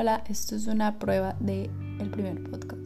Hola, esto es una prueba de el primer podcast.